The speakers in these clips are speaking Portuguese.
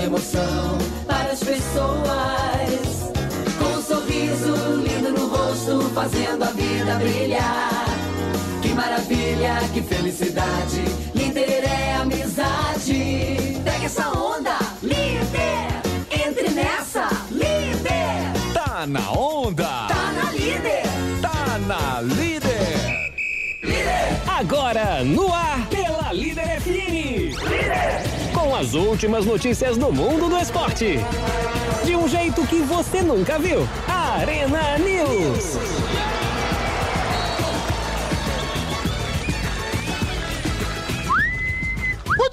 levando emoção para as pessoas. Com um sorriso lindo no rosto, fazendo a vida brilhar. Que maravilha, que felicidade. Líder é amizade. Pega essa onda, líder. Entre nessa, líder. Tá na onda. Tá na líder. Tá na líder. Líder. Agora no ar pela Líder FM. Com as últimas notícias do mundo do esporte. De um jeito que você nunca viu. Arena News.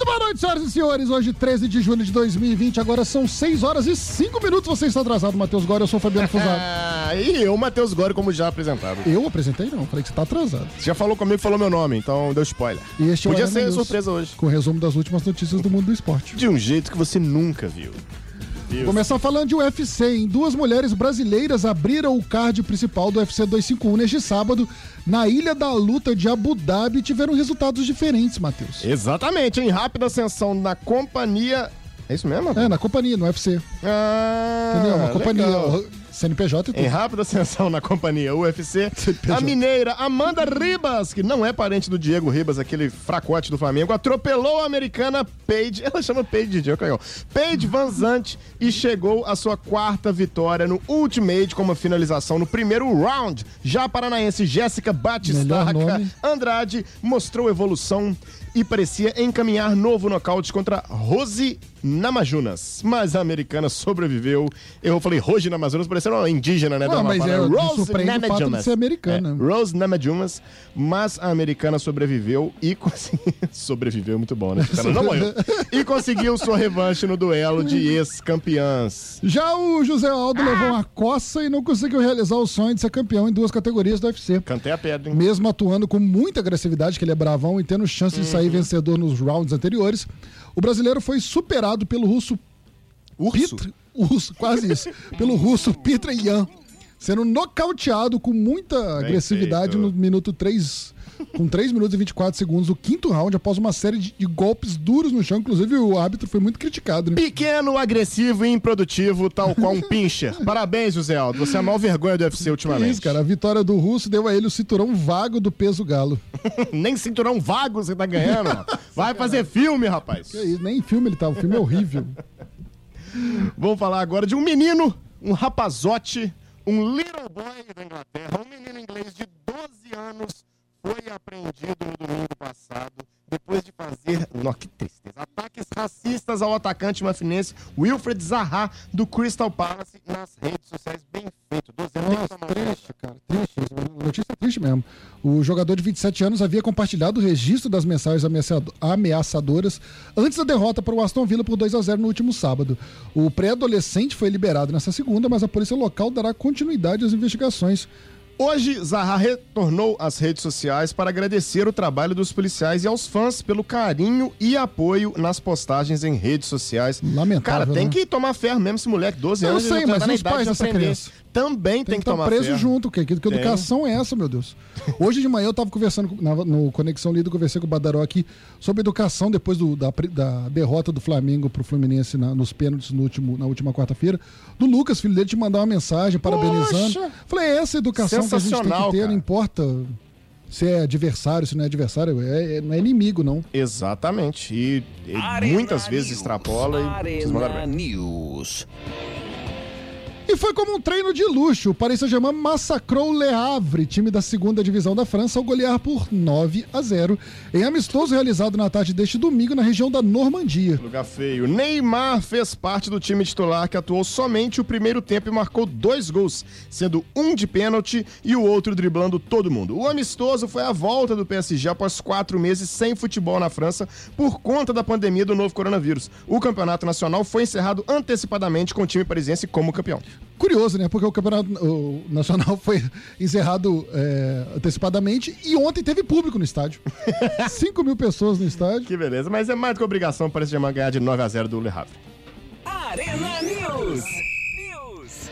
Boa noite, senhoras e senhores. Hoje, 13 de julho de 2020, agora são 6 horas e 5 minutos. Você está atrasado, Matheus Góes. Eu sou o Fabiano Fusaro. Ah, e eu, Matheus Gore, como já apresentado. Eu apresentei, não. Falei que você está atrasado. Você já falou comigo, falou meu nome, então deu spoiler. E este é Podia ser surpresa hoje. Com o resumo das últimas notícias do mundo do esporte. De um jeito que você nunca viu. Deus. Começar falando de UFC, hein? Duas mulheres brasileiras abriram o card principal do UFC 251 neste sábado, na Ilha da Luta de Abu Dhabi, tiveram resultados diferentes, Matheus. Exatamente, em rápida ascensão na companhia. É isso mesmo? É, na companhia, no UFC. Ah, Entendeu? Uma companhia. legal. CNPJ e tudo. Em rápida ascensão na companhia UFC, CNPJ. a mineira Amanda Ribas, que não é parente do Diego Ribas, aquele fracote do Flamengo, atropelou a americana Paige, ela chama Paige de Diego, canhão, Paige Van Zandt e chegou à sua quarta vitória no Ultimate com uma finalização no primeiro round. Já a paranaense Jéssica Batistaca. Andrade mostrou evolução e parecia encaminhar novo nocaute contra Rose Namajunas. Mas a americana sobreviveu. Eu falei Rose Namajunas, parecendo uma indígena, né? Não, da mas é, de Namajunas. ser americana. É, Rose Namajunas. Mas a americana sobreviveu e conseguiu... sobreviveu, muito bom, né? Ela não morreu. E conseguiu sua revanche no duelo de ex-campeãs. Já o José Aldo levou uma coça e não conseguiu realizar o sonho de ser campeão em duas categorias do UFC. Cantei a pedra, hein? Mesmo atuando com muita agressividade, que ele é bravão e tendo chance de Uhum. Sair vencedor nos rounds anteriores, o brasileiro foi superado pelo russo Urso? Pitr, urso, quase isso, pelo russo Peter Yan, sendo nocauteado com muita agressividade feito. no minuto 3, com 3 minutos e 24 segundos, o quinto round, após uma série de, de golpes duros no chão. Inclusive, o árbitro foi muito criticado, né? Pequeno, agressivo e improdutivo, tal qual um pincher. Parabéns, José Aldo. Você é a maior vergonha do UFC ultimamente. Isso, cara. A vitória do russo deu a ele o cinturão vago do peso galo. Nem cinturão vago você tá ganhando. Vai fazer filme, rapaz. Que isso, nem em filme ele tá. O filme é horrível. Vamos falar agora de um menino, um rapazote, um little boy da Inglaterra, um menino inglês de 12 anos, foi apreendido no domingo passado depois de fazer, nó, que tristeza, ataques ao atacante mafinense Wilfred Zaha do Crystal Palace nas redes sociais. Bem feito, 12 anos. tem que Nossa, triste, cara. Triste. Notícia triste mesmo. O jogador de 27 anos havia compartilhado o registro das mensagens ameaçado- ameaçadoras antes da derrota para o Aston Villa por 2 a 0 no último sábado. O pré-adolescente foi liberado nessa segunda, mas a polícia local dará continuidade às investigações. Hoje, Zaha retornou às redes sociais para agradecer o trabalho dos policiais e aos fãs pelo carinho e apoio nas postagens em redes sociais. Lamentável, Cara, tem né? que tomar ferro mesmo esse moleque, 12 Eu anos. sei, ele já mas tá os pais de dessa criança? Também tem, Tem que que estar tomar preso ferro. junto, que, que, educação é essa, meu Deus? Hoje de manhã eu tava conversando com- na- no Conexão Lido, conversei com o Badaró aqui sobre educação depois do- da, da derrota do Flamengo pro Fluminense na- nos pênaltis no último, na última quarta-feira. Do Lucas, filho dele, te mandar uma mensagem parabenizando. Poxa! Falei, é essa educação que a gente tem que Sensacional, ter, cara. não importa se é adversário, se não é adversário, é, é- não é inimigo, não. Exatamente. E, e muitas vezes News. extrapola e vocês mandaram Arena bem. News. E foi como um treino de luxo. O Paris Saint-Germain massacrou o Le Havre, time da segunda divisão da França, ao golear por 9 a 0 em amistoso realizado na tarde deste domingo na região da Normandia. Lugar feio. Neymar fez parte do time titular que atuou somente o primeiro tempo e marcou dois gols, sendo um de pênalti e o outro driblando todo mundo. O amistoso foi a volta do PSG após quatro meses sem futebol na França por conta da pandemia do novo coronavírus. O campeonato nacional foi encerrado antecipadamente com o time parisiense como campeão. Curioso, né? Porque o campeonato o nacional foi encerrado é, antecipadamente e ontem teve público no estádio. 5 mil pessoas no estádio. Que beleza, mas é mais do que obrigação para esse Germain ganhar de 9 a 0 do Le Havre. Arena News. News.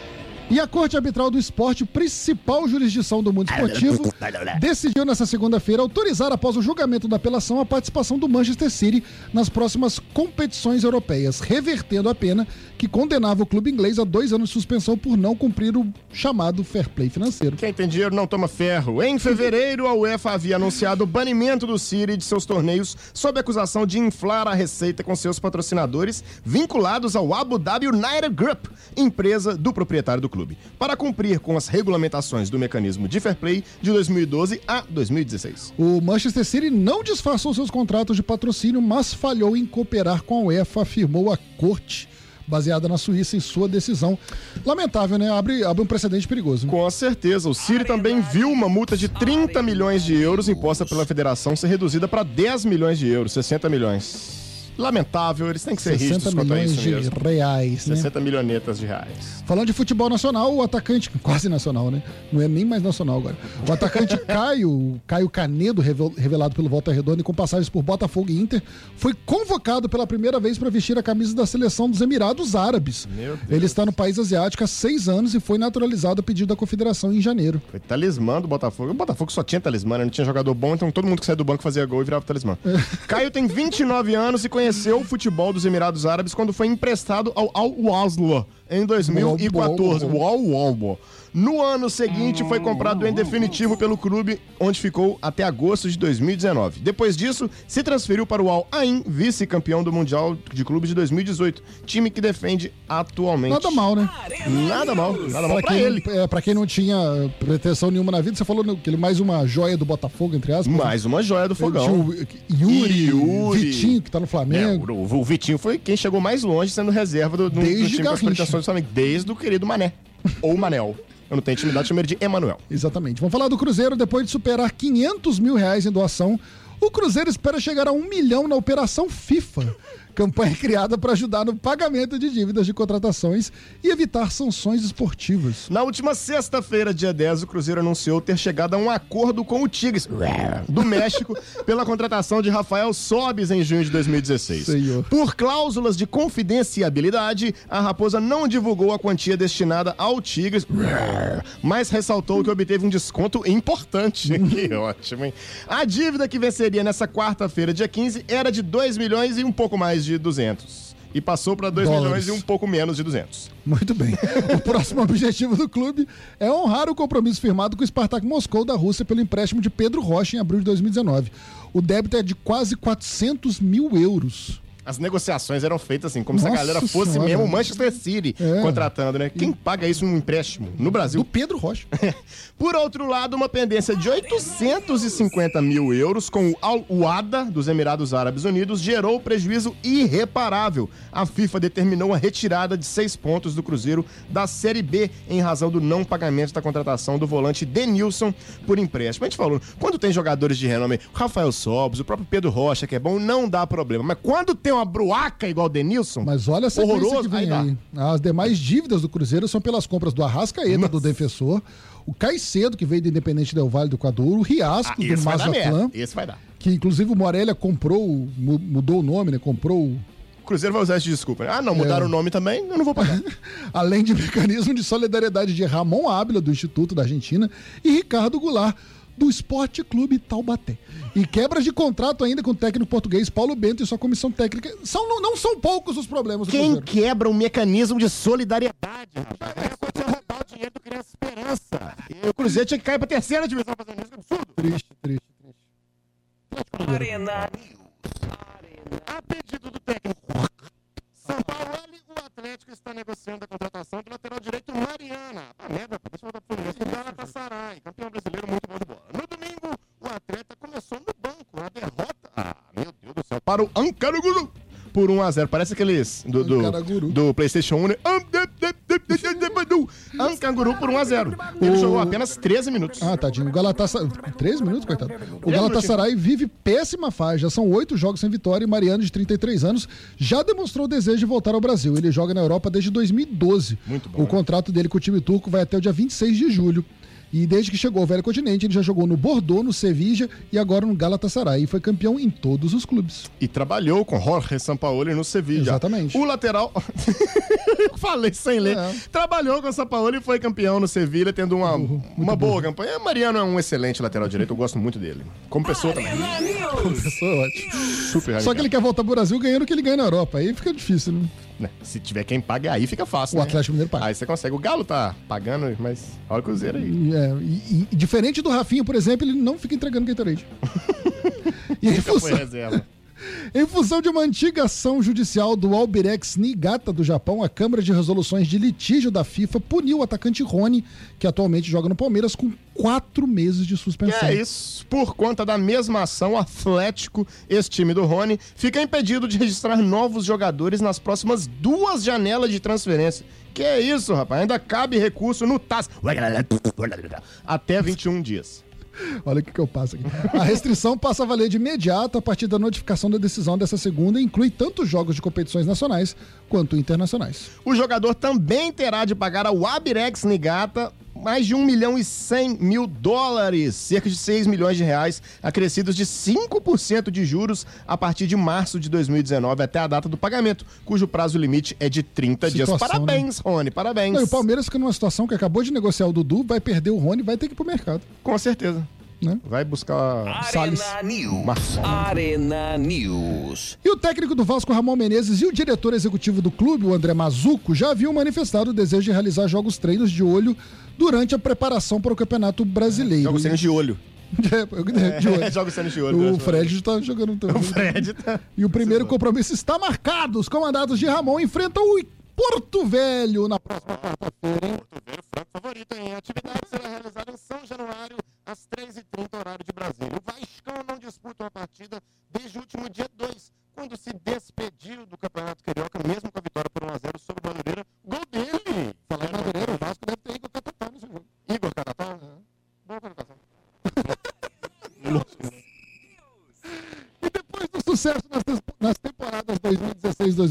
E a Corte Arbitral do Esporte, principal jurisdição do mundo esportivo, decidiu nesta segunda-feira autorizar, após o julgamento da apelação, a participação do Manchester City nas próximas competições europeias, revertendo a pena que condenava o clube inglês a dois anos de suspensão por não cumprir o chamado fair play financeiro. Quem tem dinheiro não toma ferro. Em fevereiro, a UEFA havia anunciado o banimento do City de seus torneios sob acusação de inflar a receita com seus patrocinadores vinculados ao Abu Dhabi United Group, empresa do proprietário do clube, para cumprir com as regulamentações do mecanismo de fair play de 2012 a 2016. O Manchester City não disfarçou seus contratos de patrocínio, mas falhou em cooperar com a UEFA, afirmou a corte baseada na Suíça em sua decisão. Lamentável, né? Abre, abre um precedente perigoso. Com certeza. O City também viu uma multa de 30 milhões de euros imposta pela federação ser reduzida para 10 milhões de euros, 60 milhões lamentável, eles têm que ser 60 rígidos quanto isso de mesmo. reais, né? 60 milhonetas de reais. Falando de futebol nacional, o atacante, quase nacional, né? Não é nem mais nacional agora. O atacante Caio, Caio Canedo, revel- revelado pelo Volta Redonda e com passagens por Botafogo e Inter, foi convocado pela primeira vez para vestir a camisa da seleção dos Emirados Árabes. Ele está no país asiático há seis anos e foi naturalizado a pedido da confederação em janeiro. Foi talismã do Botafogo. O Botafogo só tinha talismã, né? não tinha jogador bom, então todo mundo que saía do banco fazia gol e virava talismã. Caio tem 29 anos e conheceu o futebol dos Emirados Árabes quando foi emprestado ao Al Wasl em 2014. Uau, uau. No ano seguinte, foi comprado em definitivo pelo clube, onde ficou até agosto de 2019. Depois disso, se transferiu para o Al Ain, vice-campeão do Mundial de Clubes de 2018, time que defende atualmente. Nada mal, né? Nada mal, nada mal Pra pra quem, ele. não- é, pra quem não tinha pretensão nenhuma na vida, você falou que ele é mais uma joia do Botafogo, entre aspas. né? Mais uma joia do fogão. o Yuri, Yuri. Vitinho, que tá no É, Flamengo. o, o Vitinho foi quem chegou mais longe sendo reserva do, do, do Desde time com as Garrincha. Do Flamengo. Desde o querido Mané. Ou Manel. Eu não tenho intimidade, chamo ele de Emanuel. Exatamente. Vamos falar do Cruzeiro. Depois de superar 500 mil reais em doação, o Cruzeiro espera chegar a um milhão na Operação FIFA. Campanha criada para ajudar no pagamento de dívidas de contratações e evitar sanções esportivas. Na última sexta-feira, dia 10, o Cruzeiro anunciou ter chegado a um acordo com o Tigres do México pela contratação de Rafael Sobis em junho de 2016. Senhor. Por cláusulas de confidenciabilidade, a Raposa não divulgou a quantia destinada ao Tigres, mas ressaltou que obteve um desconto importante. que ótimo, hein? A dívida que venceria nessa quarta-feira, dia 15, era de 2 milhões e um pouco mais de 200. E passou para 2 Dólares. milhões e um pouco menos de 200. Muito bem. O próximo objetivo do clube é honrar o compromisso firmado com o Spartak Moscou da Rússia pelo empréstimo de Pedro Rocha em abril de 2019. O débito é de quase 400 mil euros. As negociações eram feitas assim, como se a Nossa galera fosse Senhora. mesmo o Manchester City É. contratando, né? Quem paga isso num empréstimo no Do Brasil? Pedro Rocha. Por outro lado, uma pendência de 850 mil euros com o Al Uada dos Emirados Árabes Unidos gerou prejuízo irreparável. A FIFA determinou a retirada de seis pontos do Cruzeiro da Série B em razão do não pagamento da contratação do volante Denilson por empréstimo. A gente falou, quando tem jogadores de renome, o Rafael Sobos, o próprio Pedro Rocha, que é bom, não dá problema. Mas quando tem uma bruaca igual o Denilson, Mas olha a sequência Horroroso, que vem aí aí. As demais dívidas do Cruzeiro são pelas compras do Arrascaeta, do defensor, o Caicedo, que veio do Independente Del Vale do Equador, o Riasco, ah, do. Mazatlan, Esse vai dar. que inclusive o Morelia comprou, mu- mudou o nome, né? Comprou, o- O Cruzeiro vai usar essa desculpa. né? Ah, não, mudaram É. o nome também, eu não vou pagar. além de mecanismo de solidariedade de Ramon Ábila, do Instituto da Argentina, e Ricardo Goulart, do Esporte Clube Taubaté. E quebras de contrato ainda com o técnico português Paulo Bento e sua comissão técnica. São, não, não são poucos os problemas Quem quebra um mecanismo de solidariedade, rapaz? É roubar o dinheiro do Criança Esperança. E o Cruzeiro tinha que cair pra terceira divisão fazendo isso, absurdo. Triste, triste, triste. Arena A pedido do técnico São Paulo, o Atlético está negociando a contratação do lateral direito Mariana. Ah, merda, deixa eu voltar pro Fluminense. O Galatasaray, campeão brasileiro, muito bom de bola. O atleta começou no banco. A derrota. Ah, meu Deus do céu. Para o Ankara Guru. Por 1x0. Parece aqueles do, do, do PlayStation 1, né? Ankanguru por 1x0. Ele O- jogou apenas 13 minutos. Ah, tadinho. O Galatasaray. 13 minutos, coitado. O Galatasaray vive péssima fase. Já são oito jogos sem vitória e Mariano, de 33 anos, já demonstrou o desejo de voltar ao Brasil. Ele joga na Europa desde 2012. Muito bom, O contrato dele com o time turco vai até o dia 26 de julho. E desde que chegou ao Velho Continente, ele já jogou no Bordeaux, no Sevilla e agora no Galatasaray. E foi campeão em todos os clubes. E trabalhou com Jorge Sampaoli no Sevilla. Exatamente. O lateral. Falei sem ler. É. Trabalhou com o Sampaoli e foi campeão no Sevilha, tendo uma, uma boa campanha. Mariano é um excelente lateral direito, eu gosto muito dele. Como pessoa também. Isso é ótimo. Super Só que ele quer voltar pro Brasil ganhando o que ele ganha na Europa. Aí fica difícil, né? Né, Se tiver quem paga, aí fica fácil. O né? Atlético Mineiro paga. Aí você consegue. O Galo tá pagando, mas olha o Cruzeiro aí. E, é, e- e diferente do Rafinha, por exemplo, ele não fica entregando Gatorade. e Nunca foi função, reserva. Em função de uma antiga ação judicial do Albirex Niigata do Japão, a Câmara de Resoluções de Litígio da FIFA puniu o atacante Rony, que atualmente joga no Palmeiras, com quatro meses de suspensão. é isso. Por conta da mesma ação, o Atlético, esse time do Rony, fica impedido de registrar novos jogadores nas próximas duas janelas de transferência. Que é isso, rapaz? Ainda cabe recurso no TAS. Até 21 dias. Olha o que, que eu passo aqui. A restrição passa a valer de imediato a partir da notificação da decisão dessa segunda e inclui tanto jogos de competições nacionais quanto internacionais. O jogador também terá de pagar ao Abirex Nigata mais de 1 milhão e 100 mil dólares, cerca de 6 milhões de reais, acrescidos de 5% de juros a partir de março de 2019 até a data do pagamento, cujo prazo limite é de 30 dias. Situação, né? Parabéns, Rony, parabéns. Não, o Palmeiras fica numa situação que acabou de negociar o Dudu, vai perder o Rony vai ter que ir pro mercado. Com certeza. Né? Vai buscar Salles. Arena News. Marçom. Arena News. E o técnico do Vasco, Ramon Menezes, e o diretor executivo do clube, o André Mazuco, já haviam manifestado o desejo de realizar jogos treinos de olho durante a preparação para o Campeonato Brasileiro. Joga o Sênis de olho. É, de olho. Joga o de olho. O Fred está jogando também. O Fred tá... E o primeiro compromisso está marcado. Os comandados de Ramon enfrentam o Porto Velho na próxima quarta-feira. Porto Velho, franco favorito, hein? A atividade será realizada em São Januário, às 3h30, horário de Brasília. O Vascão não disputa uma partida desde o último dia 2, quando se despediu do Campeonato Carioca, mesmo com a vitória por 1x0 sobre o Madureira. Gol dele! Falar em Madureira, o Vasco deve ter Igor Catatá nesse jogo. Igor Catatá? Boa colocação. E depois do sucesso nas, nas temporadas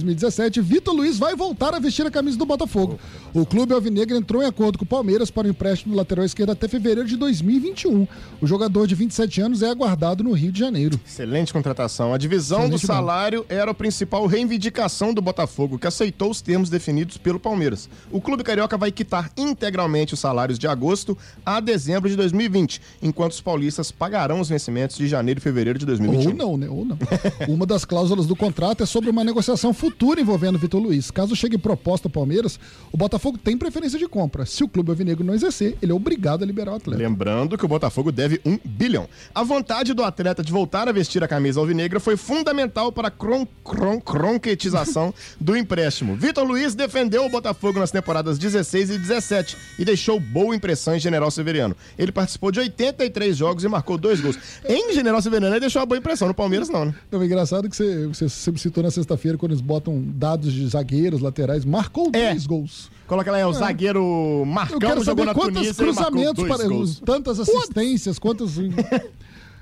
2016-2017, Vitor Luiz vai voltar a vestir a camisa do Botafogo. O clube alvinegro entrou em acordo com o Palmeiras para o empréstimo do lateral esquerdo até fevereiro de 2021. O jogador de 27 anos é aguardado no Rio de Janeiro. Excelente contratação. A divisão do Excelente mesmo. salário era a principal reivindicação do Botafogo, que aceitou os termos definidos pelo Palmeiras. O clube carioca vai quitar integralmente os salários de agosto a dezembro de 2020, enquanto os paulistas pagarão os vencimentos de janeiro e fevereiro de 2021. Ou não, né? Ou não. Uma das cláusulas do contrato é sobre uma negociação futura envolvendo Vitor Luiz. Caso chegue proposta ao Palmeiras, o Botafogo tem preferência de compra. Se o clube alvinegro não exercer, ele é obrigado a liberar o atleta. Lembrando que o Botafogo deve um bilhão. A vontade do atleta de voltar a vestir a camisa alvinegra foi fundamental para a cron, cron, cronquetização do empréstimo. Vitor Luiz defendeu o Botafogo nas temporadas 16 e 17 e deixou boa impressão em General Severiano. Ele participou de 83 jogos e marcou dois gols. Em General Severiano ele deixou uma boa impressão, no Palmeiras não, né? Não, é engraçado que você, você sempre citou na sexta-feira, quando eles botam dados de zagueiros, laterais, marcou É. três gols. Coloca lá, é o zagueiro Eu Marcão quero jogou saber na quantos Tunísia cruzamentos, dois para, gols. tantas assistências, quantos...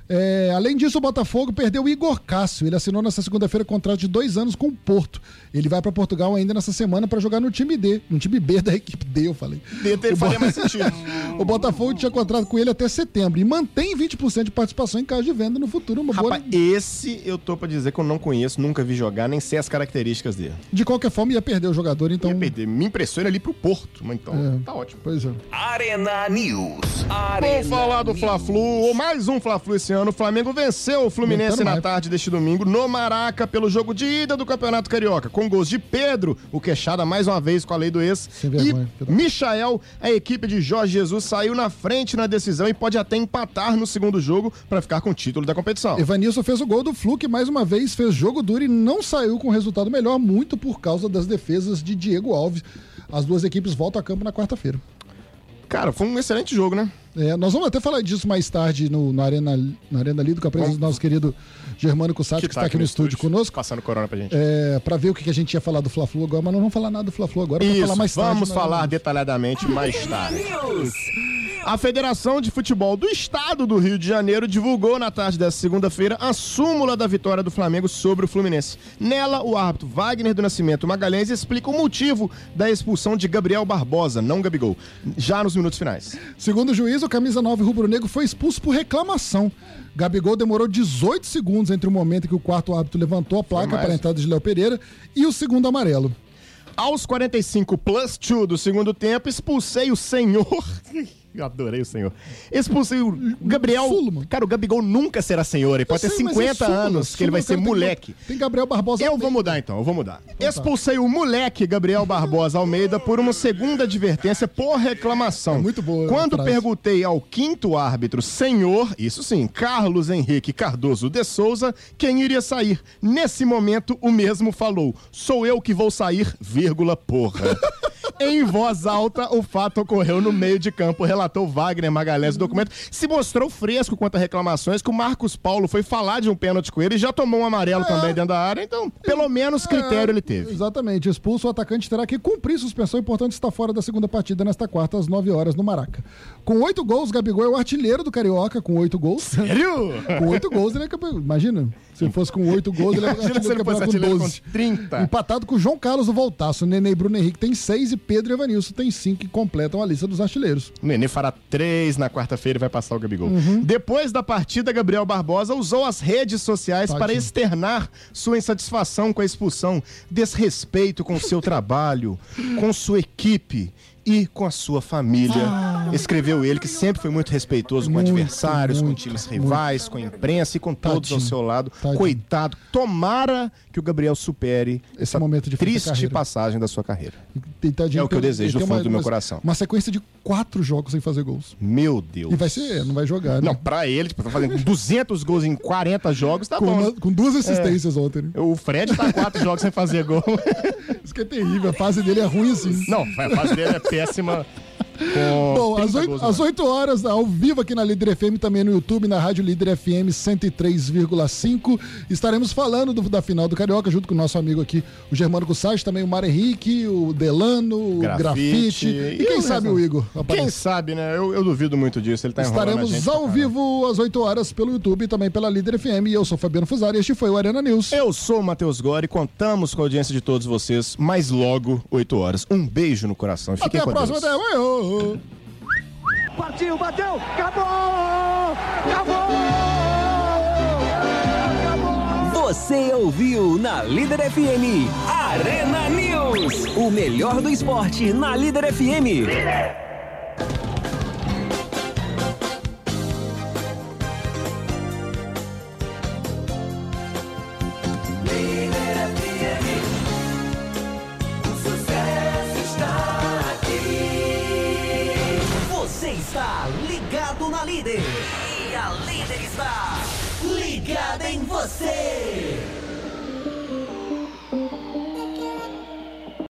É, além disso, o Botafogo perdeu o Igor Cássio. Ele assinou nessa segunda-feira contrato de dois anos com o Porto. Ele vai para Portugal ainda nessa semana para jogar no time D, no time B da equipe D, eu falei. Dentro ele O faria Bo- mais sentido. O Botafogo tinha contrato com ele até setembro e mantém 20% de participação em caso de venda no futuro. Uma boa... Rapaz, esse eu tô pra dizer que eu não conheço, nunca vi jogar, nem sei as características dele. De qualquer forma, ia perder o jogador, então. Ia perder. Me impressiona ali pro Porto, mas então É. tá ótimo. Pois é. Arena News. Arena Vou falar do. Fla-Flu, ou mais um Fla-Flu esse ano. O Flamengo venceu o Fluminense na tarde deste domingo no Maraca pelo jogo de ida do Campeonato Carioca, com gols de Pedro, o queixada mais uma vez com a lei do ex, vergonha, e. Michael. A equipe de Jorge Jesus saiu na frente na decisão e pode até empatar no segundo jogo para ficar com o título da competição. Evanilson fez o gol do Flu, que mais uma vez fez jogo duro e não saiu com resultado melhor, muito por causa das defesas de Diego Alves. As duas equipes voltam a campo na quarta-feira. Cara, foi um excelente jogo, né? É, nós vamos até falar disso mais tarde no, na, arena, na Arena Lido, com a presença do nosso querido Germano Cussato, que, está aqui no estúdio conosco. Passando corona pra gente. É, para ver o que que a gente ia falar do Fla-Flu agora, mas não vamos falar nada do Fla-Flu agora, Isso, falar mais tarde. vamos falar detalhadamente mais tarde. A Federação de Futebol do Estado do Rio de Janeiro divulgou na tarde desta segunda-feira a súmula da vitória do Flamengo sobre o Fluminense. Nela, o árbitro Wagner do Nascimento Magalhães explica o motivo da expulsão de Gabriel Barbosa, não Gabigol, já nos minutos finais. Segundo o juiz, o camisa 9 rubro-negro foi expulso por reclamação. Gabigol demorou 18 segundos entre o momento em que o quarto árbitro levantou a placa para a entrada de Léo Pereira e o segundo amarelo. Aos 45 plus 2 do segundo tempo, expulsei o senhor. Eu adorei o senhor. Expulsei o Gabriel. Sulman. Cara, o Gabigol nunca será senhor. Ele pode ter sei, é 50 Sulman. anos que ele vai ser moleque. Tem Gabriel Barbosa. Eu vou mudar então, eu vou mudar. tá. Expulsei o moleque Gabriel Barbosa Almeida por uma segunda advertência por reclamação. É muito boa Quando perguntei ao quinto árbitro, senhor, isso sim, Carlos Henrique Cardoso de Souza, quem iria sair. Nesse momento, o mesmo falou: sou eu que vou sair, vírgula, porra. Em voz alta, o fato ocorreu no meio de campo, relatou Wagner Magalhães no documento. Se mostrou fresco quanto a reclamações que o Marcos Paulo foi falar de um pênalti com ele e já tomou um amarelo também dentro da área, então, pelo menos critério ele teve. É, Exatamente. Expulso, o atacante terá que cumprir suspensão. Importante está fora da segunda partida nesta quarta, às 9 horas, no Maraca. Com oito gols, Gabigol é o artilheiro do Carioca, com oito gols. Sério? com oito gols, ele é campeão. Imagina, se fosse com oito gols, ele é artilheiro do campeonato com com 12. 30. Empatado com o João Carlos do Voltaço. Nenê e Bruno Henrique tem seis e Pedro e Evanilson tem cinco que completam a lista dos artilheiros. O Nenê fará três na quarta-feira e vai passar o Gabigol. Uhum. Depois da partida, Gabriel Barbosa usou as redes sociais Tadinho. para externar sua insatisfação com a expulsão, desrespeito com seu trabalho, com sua equipe e com a sua família. Escreveu ele que sempre foi muito respeitoso com Ah. Muito, adversários, com muito, times rivais, com a imprensa e com todos ao Tadinho. seu lado. Tadinho. Coitado. Tomara que o Gabriel supere essa momento de da triste passagem da sua carreira. Tadinho É o que eu desejo do fundo do meu coração. Uma sequência de quatro jogos sem fazer gols. Meu Deus. E vai ser, não vai jogar, né? Não, pra ele, tipo, tá fazendo 200 gols em 40 jogos, tá com, bom. uma- com duas assistências ontem. né? O Fred tá quatro jogos sem fazer gol. Isso que é terrível. A fase dele é ruim assim. Não, a fase dele é péssima. Bom, 30 às 8, gols, às né? 8 horas, ao vivo aqui na Líder FM, também no YouTube, na Rádio Líder FM 103,5. Estaremos falando do- da final do Carioca, junto com o nosso amigo aqui, o Germano Gussage, também o Mário Henrique, o Delano, o Grafite. E, quem o sabe o Igor. Quem aparece. sabe, né? Eu, eu duvido muito disso. Ele tá Estaremos ao vivo às 8 horas pelo YouTube e também pela Líder FM. E eu sou Fabiano Fusari e este foi o Arena News. Eu sou o Matheus Gore, contamos com a audiência de todos vocês, mais logo, 8 horas. Um beijo no coração. Fiquem Até a próxima, Deus. até amanhã. Partiu, bateu, acabou! Acabou! Você ouviu na Líder FM Arena News. O melhor do esporte na Líder FM. O